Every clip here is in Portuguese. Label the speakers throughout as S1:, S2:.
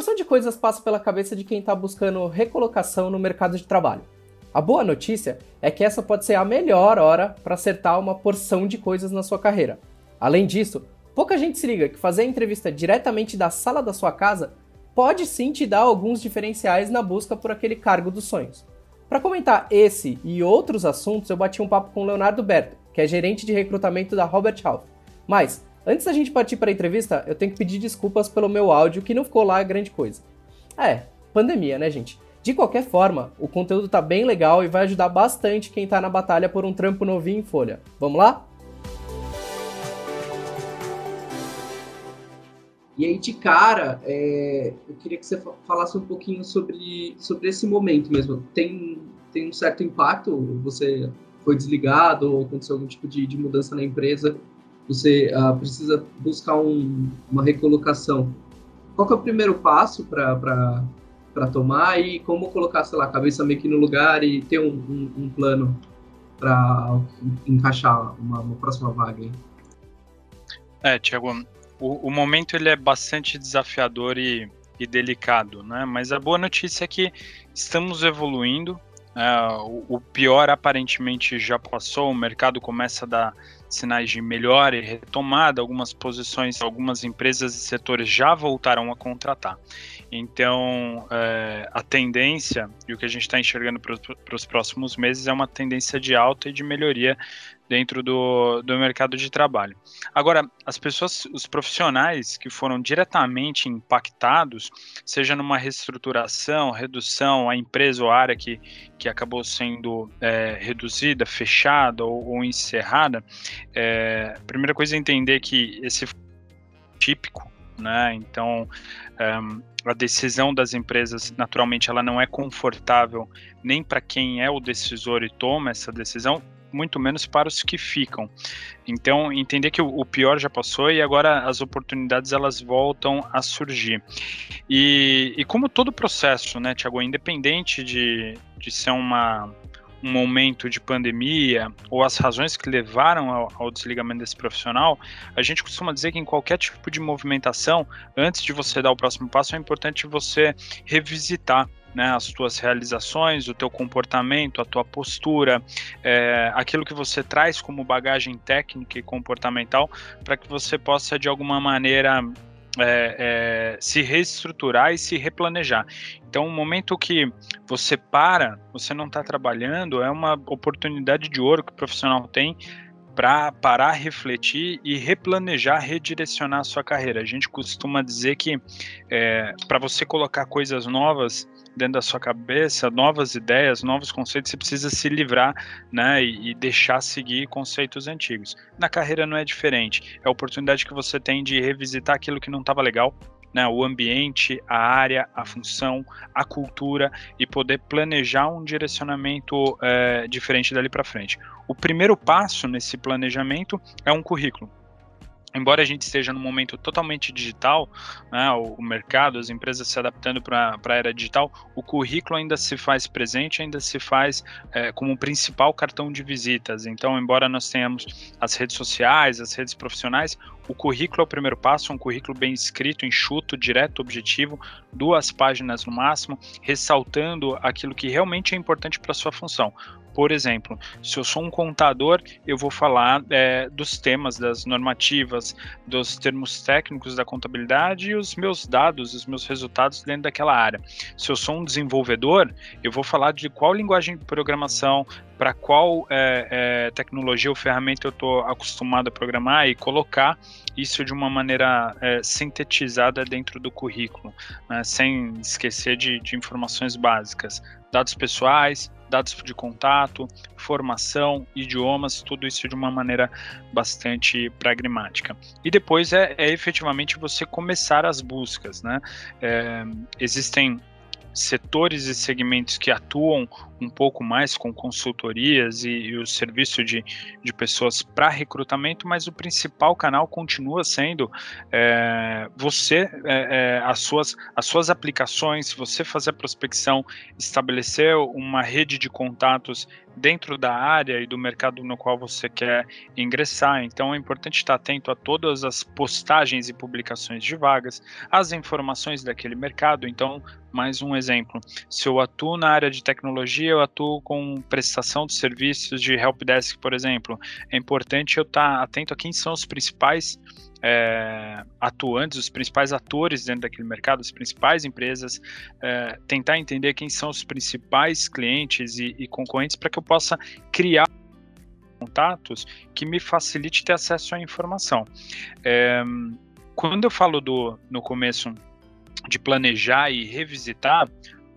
S1: porção de coisas passa pela cabeça de quem está buscando recolocação no mercado de trabalho. A boa notícia é que essa pode ser a melhor hora para acertar uma porção de coisas na sua carreira. Além disso, pouca gente se liga que fazer a entrevista diretamente da sala da sua casa pode sim te dar alguns diferenciais na busca por aquele cargo dos sonhos. Para comentar esse e outros assuntos, eu bati um papo com o Leonardo Berto, que é gerente de recrutamento da Robert Half. Mas, antes da gente partir para a entrevista, eu tenho que pedir desculpas pelo meu áudio que não ficou lá grande coisa. É, pandemia, né, gente? De qualquer forma, o conteúdo tá bem legal e vai ajudar bastante quem tá na batalha por um trampo novinho em folha. Vamos lá? E aí, de cara, é, eu queria que você falasse um pouquinho sobre, sobre esse momento mesmo. Tem, tem um certo impacto? Você foi desligado ou aconteceu algum tipo de, de mudança na empresa? Você uh, precisa buscar um, uma recolocação. Qual é o primeiro passo para tomar e como colocar, sei lá, a cabeça meio que no lugar e ter um, um, um plano para encaixar uma, uma, próxima vaga. Hein?
S2: É, Tiago, o, o, momento ele é bastante desafiador e, e, delicado, né? Mas a boa notícia é que estamos evoluindo. É, o, pior aparentemente já passou, o mercado começa a dar sinais de melhora e retomada, algumas posições, algumas empresas e setores já voltaram a contratar. Então, é, a tendência e o que a gente está enxergando para os próximos meses é uma tendência de alta e de melhoria dentro do, do mercado de trabalho. Agora, as pessoas, os profissionais que foram diretamente impactados, seja numa reestruturação, redução, a empresa ou área que, que acabou sendo é, reduzida, fechada ou, ou encerrada, é, a primeira coisa é entender que esse típico né? Então, um, a decisão das empresas, naturalmente, ela não é confortável nem para quem é o decisor e toma essa decisão, muito menos para os que ficam. Então, entender que o, pior já passou e agora as oportunidades elas voltam a surgir. E, e como todo processo, né, Tiago, independente de, de ser uma um momento de pandemia ou as razões que levaram ao, ao, desligamento desse profissional, a gente costuma dizer que em qualquer tipo de movimentação, antes de você dar o próximo passo, é importante você revisitar né, as tuas realizações, o teu comportamento, a tua postura, é, aquilo que você traz como bagagem técnica e comportamental, para que você possa de alguma maneira é, é, se reestruturar e se replanejar. Então, o momento que você para, você não está trabalhando, é uma oportunidade de ouro que o profissional tem para parar, refletir e replanejar, redirecionar a sua carreira. A gente costuma dizer que é, para você colocar coisas novas dentro da sua cabeça, novas ideias, novos conceitos, você precisa se livrar, né, e, e, deixar seguir conceitos antigos. Na carreira não é diferente. É a oportunidade que você tem de revisitar aquilo que não estava legal, né, o ambiente, a área, a função, a cultura e poder planejar um direcionamento é, diferente dali para frente. O primeiro passo nesse planejamento é um currículo embora a gente esteja num momento totalmente digital, né, o, o, mercado, as empresas se adaptando para a era digital, o currículo ainda se faz presente, ainda se faz é, como principal cartão de visitas. Então, embora nós tenhamos as redes sociais, as redes profissionais, o currículo é o primeiro passo, um currículo bem escrito, enxuto, direto, objetivo, duas páginas no máximo, ressaltando aquilo que realmente é importante para sua função. Por exemplo, se eu sou um contador, eu vou falar é, dos temas, das normativas, dos termos técnicos da contabilidade e os meus dados, os meus resultados dentro daquela área. Se eu sou um desenvolvedor, eu vou falar de qual linguagem de programação, para qual é, é, tecnologia ou ferramenta eu estou acostumado a programar e colocar isso de uma maneira é, sintetizada dentro do currículo, né, sem esquecer de, de informações básicas, dados pessoais, dados de contato, formação, idiomas, tudo isso de uma maneira bastante pragmática. E depois é, é efetivamente você começar as buscas, né? É, existem setores e segmentos que atuam um pouco mais com consultorias e, e o serviço de, de pessoas para recrutamento, mas o principal canal continua sendo é, você, é, é, as, suas, as suas aplicações, você fazer a prospecção, estabelecer uma rede de contatos dentro da área e do mercado no qual você quer ingressar. Então é importante estar atento a todas as postagens e publicações de vagas, as informações daquele mercado. Então, mais um exemplo: se eu atuo na área de tecnologia, eu atuo com prestação de serviços de helpdesk, por exemplo. É importante eu estar atento a quem são os principais é, atuantes, os principais atores dentro daquele mercado, as principais empresas, é, tentar entender quem são os principais clientes e, e concorrentes para que eu possa criar contatos que me facilite ter acesso à informação. É, quando eu falo do no começo de planejar e revisitar,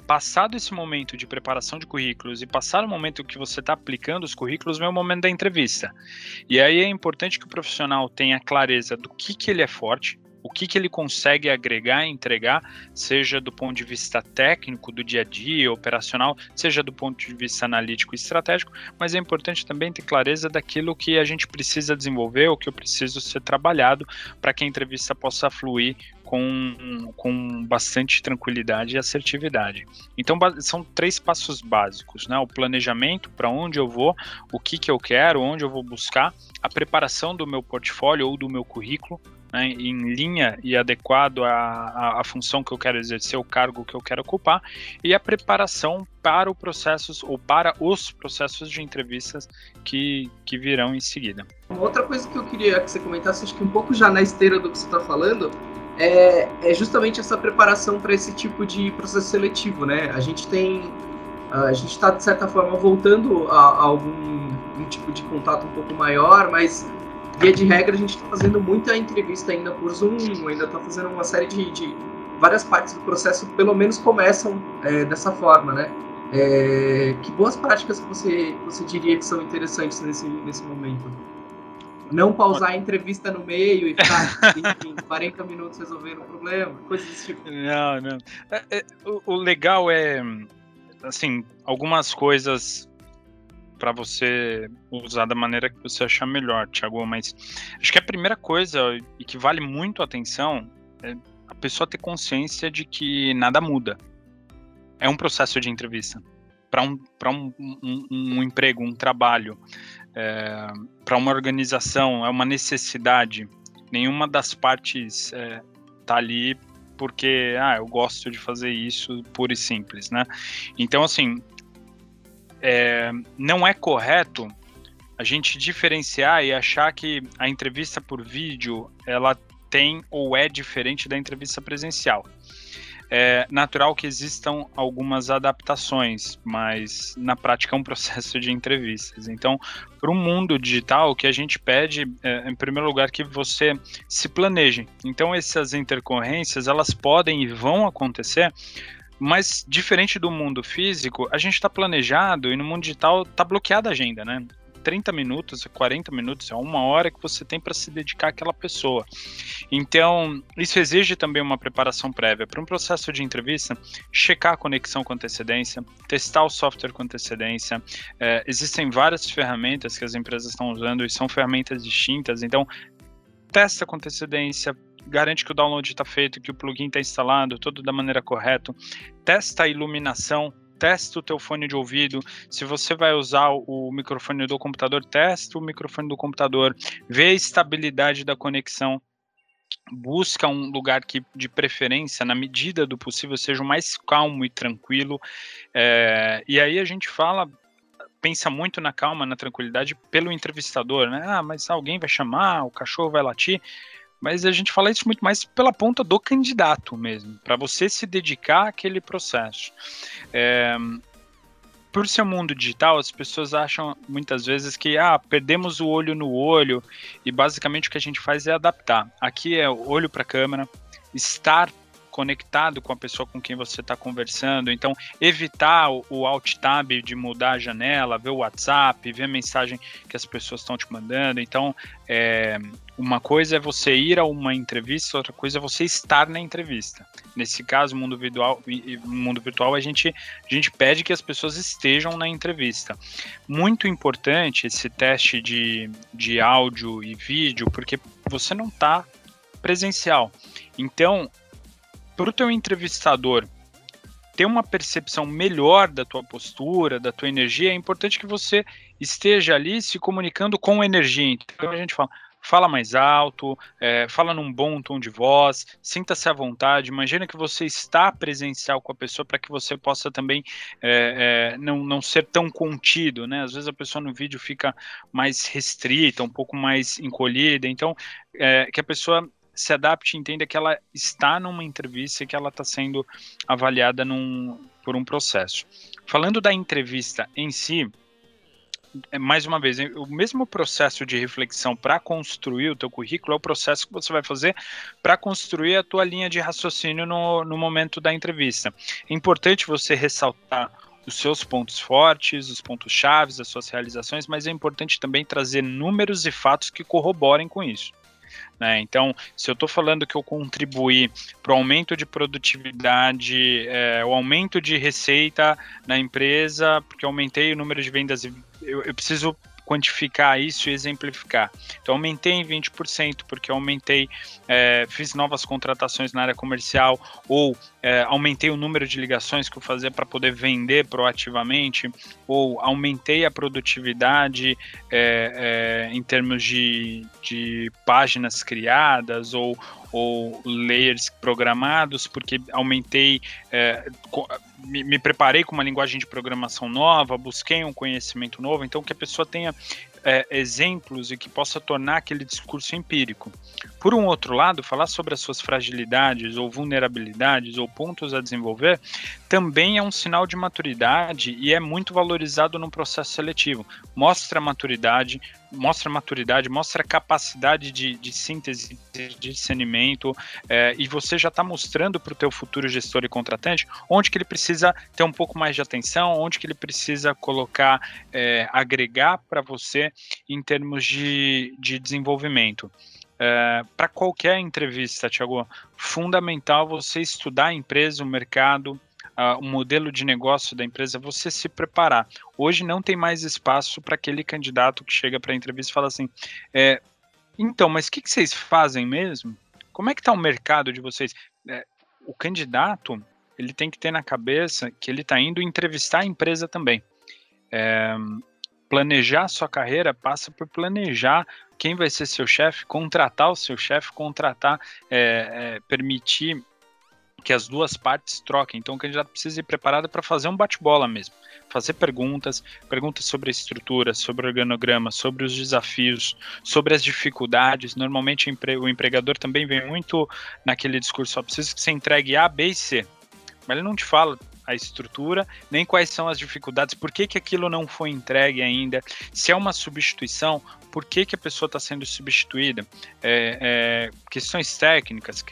S2: passado esse momento de preparação de currículos e passar o momento que você está aplicando os currículos, vem o momento da entrevista. E aí é importante que o profissional tenha clareza do que, que ele é forte, que, que ele consegue agregar e entregar, seja do ponto de vista técnico, do dia a dia, operacional, seja do ponto de vista analítico e estratégico, mas é importante também ter clareza daquilo que a gente precisa desenvolver, o que eu preciso ser trabalhado para que a entrevista possa fluir com, com bastante tranquilidade e assertividade. Então, são três passos básicos, né? O planejamento, para onde eu vou, o que, que eu quero, onde eu vou buscar, a preparação do meu portfólio ou do meu currículo, né, em linha e adequado à, à, função que eu quero exercer, o cargo que eu quero ocupar, e a preparação para o processo ou para os processos de entrevistas que, que virão em seguida.
S1: Outra coisa que eu queria que você comentasse, acho que um pouco já na esteira do que você está falando, é, é, justamente essa preparação para esse tipo de processo seletivo, né? A gente tem, a gente está de certa forma voltando a, a algum um tipo de contato um pouco maior, mas via de regra, a gente está fazendo muita entrevista ainda por Zoom, ainda está fazendo uma série de, de, várias partes do processo, pelo menos começam é, dessa forma, né? É, que boas práticas você, você diria que são interessantes nesse, nesse momento? Não pausar a entrevista no meio e ficar enfim, 40 minutos resolvendo o problema, coisas desse tipo.
S2: Não, não. É, é, o legal é, assim, algumas coisas para você usar da maneira que você achar melhor, Thiago. Mas acho que a primeira coisa e que vale muito a atenção é a pessoa ter consciência de que nada muda. É um processo de entrevista para um, um, um, um, emprego, um trabalho, é, para uma organização, é uma necessidade. Nenhuma das partes é, tá ali porque ah, eu gosto de fazer isso puro e simples, né? Então, assim, é, não é correto a gente diferenciar e achar que a entrevista por vídeo ela tem ou é diferente da entrevista presencial. É natural que existam algumas adaptações, mas na prática é um processo de entrevistas. Então, para o mundo digital, o que a gente pede é, em primeiro lugar, que você se planeje. Então, essas intercorrências elas podem e vão acontecer mas, diferente do mundo físico, a gente está planejado e no mundo digital está bloqueada a agenda, né? 30 minutos, 40 minutos, é uma hora que você tem para se dedicar àquela pessoa. Então, isso exige também uma preparação prévia. Para um processo de entrevista, checar a conexão com antecedência, testar o software com antecedência. É, existem várias ferramentas que as empresas estão usando e são ferramentas distintas, então testa com antecedência, garante que o download está feito, que o plugin está instalado, tudo da maneira correta. Testa a iluminação, testa o teu fone de ouvido. Se você vai usar o microfone do computador, testa o microfone do computador. Vê a estabilidade da conexão. Busca um lugar que, de preferência, na medida do possível, seja o mais calmo e tranquilo. É, e aí a gente fala pensa muito na calma, na tranquilidade pelo entrevistador, né? Ah, mas alguém vai chamar, o cachorro vai latir mas a gente fala isso muito mais pela ponta do candidato mesmo, para você se dedicar àquele processo. É, por ser um mundo digital, as pessoas acham muitas vezes que ah, perdemos o olho no olho e basicamente o que a gente faz é adaptar. Aqui é olho para a câmera, estar conectado com a pessoa com quem você está conversando. Então, evitar o, o Alt Tab de mudar a janela, ver o WhatsApp, ver a mensagem que as pessoas estão te mandando. Então, é, uma coisa é você ir a uma entrevista, outra coisa é você estar na entrevista. Nesse caso, mundo virtual, mundo virtual a gente, a gente pede que as pessoas estejam na entrevista. Muito importante esse teste de, de áudio e vídeo, porque você não está presencial. Então, para o teu entrevistador ter uma percepção melhor da tua postura, da tua energia, é importante que você esteja ali se comunicando com energia. Então a gente fala, fala mais alto, é, fala num bom tom de voz, sinta-se à vontade. Imagina que você está presencial com a pessoa para que você possa também é, é, não, não ser tão contido, né? Às vezes a pessoa no vídeo fica mais restrita, um pouco mais encolhida. Então, é, que a pessoa se adapte e entenda que ela está numa entrevista e que ela está sendo avaliada num, por um processo. Falando da entrevista em si, é, mais uma vez, o mesmo processo de reflexão para construir o teu currículo é o processo que você vai fazer para construir a tua linha de raciocínio no, no momento da entrevista. É importante você ressaltar os seus pontos fortes, os pontos chaves, as suas realizações, mas é importante também trazer números e fatos que corroborem com isso. Né? Então, se eu estou falando que eu contribuí para o aumento de produtividade, é, o aumento de receita na empresa, porque aumentei o número de vendas, eu, eu preciso quantificar isso e exemplificar. Então, aumentei em 20% porque aumentei, é, fiz novas contratações na área comercial ou é, aumentei o número de ligações que eu fazia para poder vender proativamente, ou aumentei a produtividade é, é, em termos de, de páginas criadas, ou, ou layers programados, porque aumentei, é, me, me, preparei com uma linguagem de programação nova, busquei um conhecimento novo, então que a pessoa tenha é, exemplos e que possa tornar aquele discurso empírico. Por um outro lado, falar sobre as suas fragilidades ou vulnerabilidades ou pontos a desenvolver também é um sinal de maturidade e é muito valorizado no processo seletivo. Mostra maturidade, mostra maturidade, mostra capacidade de, de síntese, de discernimento, é, e você já está mostrando para o teu futuro gestor e contratante onde que ele precisa ter um pouco mais de atenção, onde que ele precisa colocar, é, agregar para você em termos de, de desenvolvimento. É, para qualquer entrevista, Tiago, fundamental você estudar a empresa, o mercado, uh, o modelo de negócio da empresa, você se preparar. Hoje não tem mais espaço para aquele candidato que chega para a entrevista e fala assim: é, então, mas o que, que, vocês fazem mesmo? Como é que está o mercado de vocês? É, o candidato ele tem que ter na cabeça que ele está indo entrevistar a empresa também. É, planejar sua carreira passa por planejar quem vai ser seu chefe, contratar o seu chefe, contratar, é, é, permitir que as duas partes troquem. Então o candidato precisa ir preparado para fazer um bate-bola mesmo. Fazer perguntas, perguntas sobre a estrutura, sobre o organograma, sobre os desafios, sobre as dificuldades. Normalmente o empregador também vem muito naquele discurso, só precisa que você entregue A, B e C. Mas ele não te fala a estrutura, nem quais são as dificuldades, por que, que aquilo não foi entregue ainda, se é uma substituição, por que, que a pessoa está sendo substituída, é, é, questões técnicas,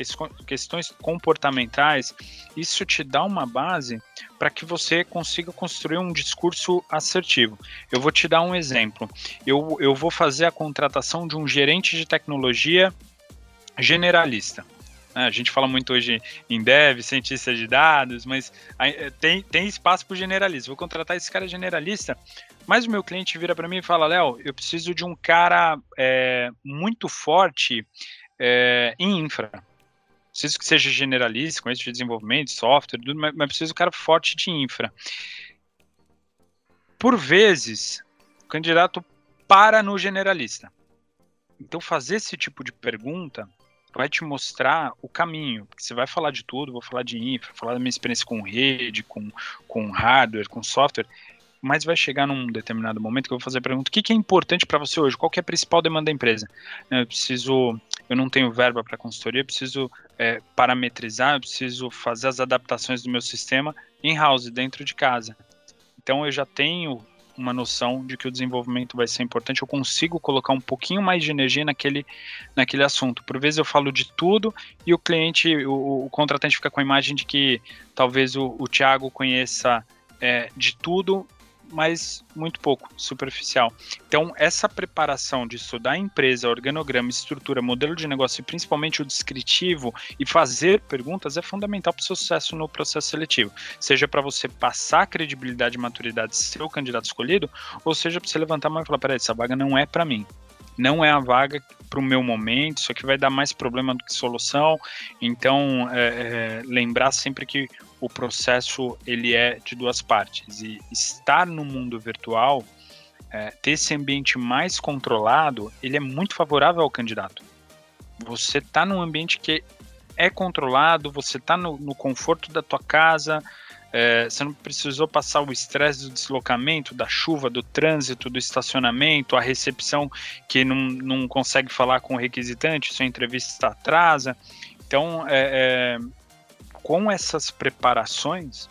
S2: questões comportamentais, isso te dá uma base para que você consiga construir um discurso assertivo. Eu vou te dar um exemplo. Eu, eu vou fazer a contratação de um gerente de tecnologia generalista. Né? A gente fala muito hoje em dev, cientista de dados, mas eh, tem, tem espaço para o generalista. Vou contratar esse cara generalista, mas o meu cliente vira para mim e fala: Léo, eu preciso de um cara é, muito forte é, em infra. Preciso que seja generalista, com esse de desenvolvimento, software, tudo, mas, mas preciso de um cara forte de infra. Por vezes, o candidato para no generalista. Então, fazer esse tipo de pergunta vai te mostrar o caminho. Porque você vai falar de tudo, vou falar de infra, falar da minha experiência com rede, com, com hardware, com software, mas vai chegar num determinado momento que eu vou fazer a pergunta: o que, que é importante para você hoje? Qual é a principal demanda da empresa? Eu preciso, eu não tenho verba para consultoria, eu preciso é, parametrizar, eu preciso fazer as adaptações do meu sistema em house, dentro de casa. Então eu já tenho uma noção de que o desenvolvimento vai ser importante, eu consigo colocar um pouquinho mais de energia naquele, naquele assunto. Por vezes eu falo de tudo e o cliente, o, o contratante fica com a imagem de que talvez o, o Thiago conheça é, de tudo mas muito pouco, superficial. Então, essa preparação de estudar a empresa, organograma, estrutura, modelo de negócio e principalmente o descritivo e fazer perguntas é fundamental para o seu sucesso no processo seletivo. Seja para você passar a credibilidade e maturidade ser o candidato escolhido, ou seja para você levantar a mão e falar: peraí, essa vaga não é para mim não é a vaga para o meu momento, isso aqui vai dar mais problema do que solução. Então, é, é, lembrar sempre que o processo ele é de duas partes e estar no mundo virtual, é, ter esse ambiente mais controlado, ele é muito favorável ao candidato. Você está num ambiente que é controlado, você está no, no conforto da tua casa, é, você não precisou passar o estresse do deslocamento, da chuva, do trânsito, do estacionamento, a recepção que não, não consegue falar com o requisitante, sua entrevista atrasa. Então, é, é, com essas preparações,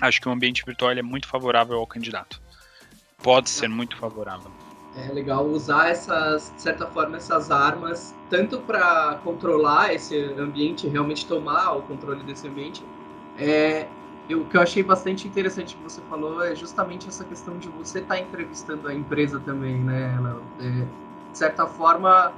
S2: acho que o ambiente virtual é muito favorável ao candidato. Pode ser muito favorável.
S1: É legal usar essas, de certa forma, essas armas, tanto para controlar esse ambiente, realmente tomar o controle desse ambiente, é, o que eu achei bastante interessante que você falou é justamente essa questão de você estar tá entrevistando a empresa também, né? É, de certa forma,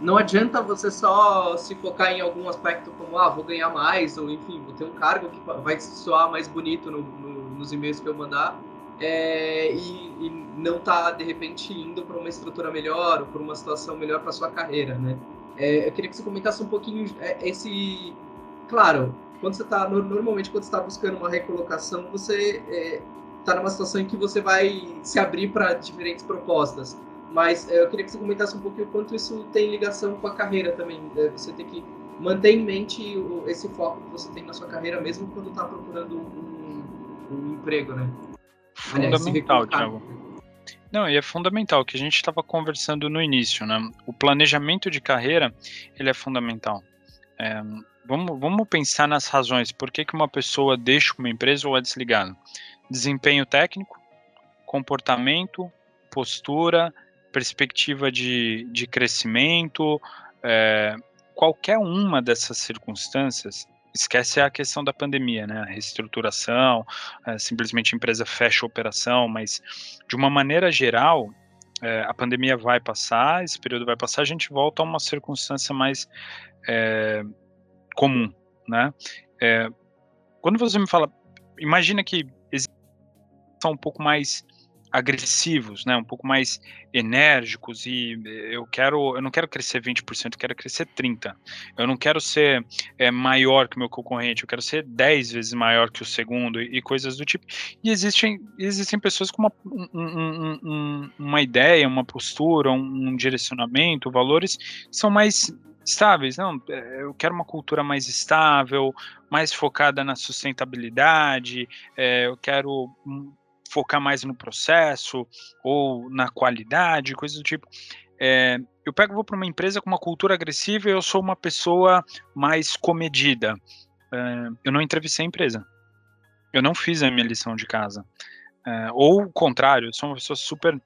S1: não adianta você só se focar em algum aspecto como, ah, vou ganhar mais, ou enfim, vou ter um cargo que vai soar mais bonito no, no, nos e-mails que eu mandar, é, e, e, não tá, de repente, indo para uma estrutura melhor, ou para uma situação melhor para sua carreira, né? É, eu queria que você comentasse um pouquinho é, esse... Claro, quando você está normalmente quando está buscando uma recolocação, você está é, numa situação em que você vai se abrir para diferentes propostas. Mas é, eu queria que você comentasse um pouquinho quanto isso tem ligação com a carreira também. É, você tem que manter em mente o, esse foco que você tem na sua carreira, mesmo quando está procurando um, um, emprego, né?
S2: Fundamental, Thiago. Não, e é fundamental, que a gente estava conversando no início, né? O planejamento de carreira, ele é fundamental. É, vamos, vamos pensar nas razões. Por que, que uma pessoa deixa uma empresa ou é desligada? Desempenho técnico, comportamento, postura, perspectiva de, de crescimento, é, qualquer uma dessas circunstâncias, esquece a questão da pandemia, né? A reestruturação, é, simplesmente a empresa fecha a operação, mas de uma maneira geral, é, a pandemia vai passar, esse período vai passar, a gente volta a uma circunstância mais é, comum, né? É, quando você me fala, imagina que são um pouco mais agressivos, né, um pouco mais enérgicos e eu quero, eu não quero crescer 20%, eu quero crescer 30. Eu não quero ser é, maior que o meu concorrente, eu quero ser 10 vezes maior que o segundo e, e coisas do tipo. E existem, existem pessoas com uma, um, um, uma ideia, uma postura, um, um direcionamento, valores são mais estáveis. Não, é, eu quero uma cultura mais estável, mais focada na sustentabilidade, é, eu quero focar mais no processo ou na qualidade, coisas do tipo. É, eu pego vou para uma empresa com uma cultura agressiva e eu sou uma pessoa mais comedida. É, eu não entrevistei a empresa. Eu não fiz a minha lição de casa. É, ou o contrário, eu sou uma pessoa super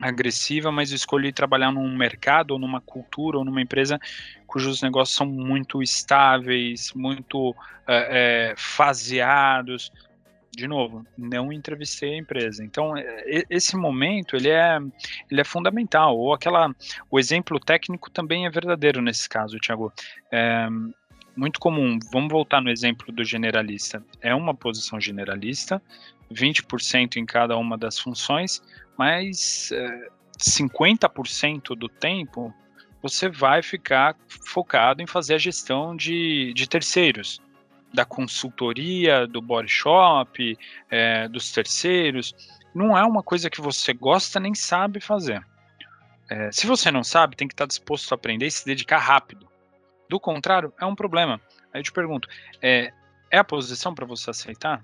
S2: agressiva, mas escolhi trabalhar num mercado ou numa cultura ou numa empresa cujos negócios são muito estáveis, muito é, é, faseados, de novo, não entrevistei a empresa. Então, é, esse momento, ele é, ele é fundamental. Ou aquela, o exemplo técnico também é verdadeiro nesse caso, Thiago. É muito comum, vamos voltar no exemplo do generalista. É uma posição generalista, 20% em cada uma das funções, mas é, 50% do tempo você vai ficar focado em fazer a gestão de, de terceiros da consultoria, do body shop, é, dos terceiros, não é uma coisa que você gosta nem sabe fazer. É, se você não sabe, tem que estar disposto a aprender e se dedicar rápido. Do contrário, é um problema. Aí eu te pergunto, é, é a posição para você aceitar?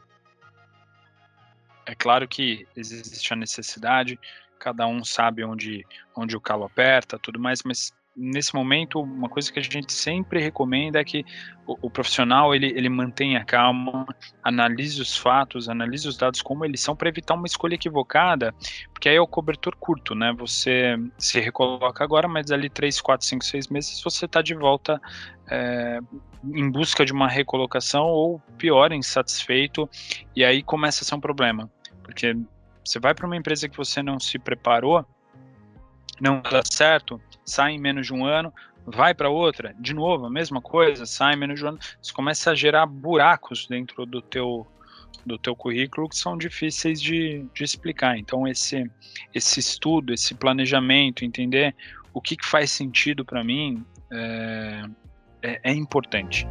S2: É claro que existe a necessidade, cada um sabe onde, onde o calo aperta, tudo mais, mas nesse momento, uma coisa que a gente sempre recomenda é que o, o, profissional ele, ele mantenha calma, analise os fatos, analise os dados como eles são para evitar uma escolha equivocada, porque aí é o cobertor curto, né? Você se recoloca agora, mas ali 3, 4, 5, 6 meses você está de volta é, em busca de uma recolocação ou pior, insatisfeito, e aí começa a ser um problema, porque você vai para uma empresa que você não se preparou, não dá certo, sai em menos de um ano, vai para outra, de novo, a mesma coisa, sai em menos de um ano, isso começa a gerar buracos dentro do teu do teu currículo que são difíceis de, de explicar. Então esse esse estudo, esse planejamento, entender o que, que faz sentido para mim é, é, é importante.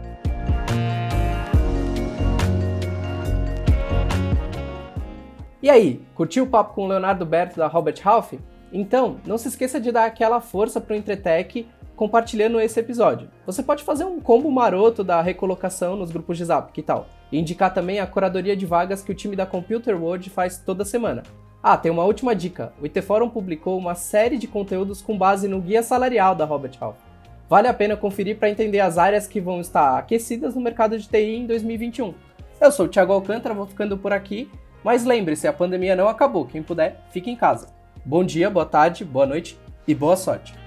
S3: E aí, curtiu o papo com o Leonardo Berto da Robert Half? Então, não se esqueça de dar aquela força para o Entretec compartilhando esse episódio. Você pode fazer um combo maroto da recolocação nos grupos de Zap, que tal? E indicar também a curadoria de vagas que o time da Computer World faz toda semana. Ah, tem uma última dica. O IT Forum publicou uma série de conteúdos com base no guia salarial da Robert Half. Vale a pena conferir para entender as áreas que vão estar aquecidas no mercado de TI em 2021. Eu sou o Thiago Alcântara, vou ficando por aqui, mas lembre-se, a pandemia não acabou. Quem puder, fique em casa. Bom dia, boa tarde, boa noite e boa sorte!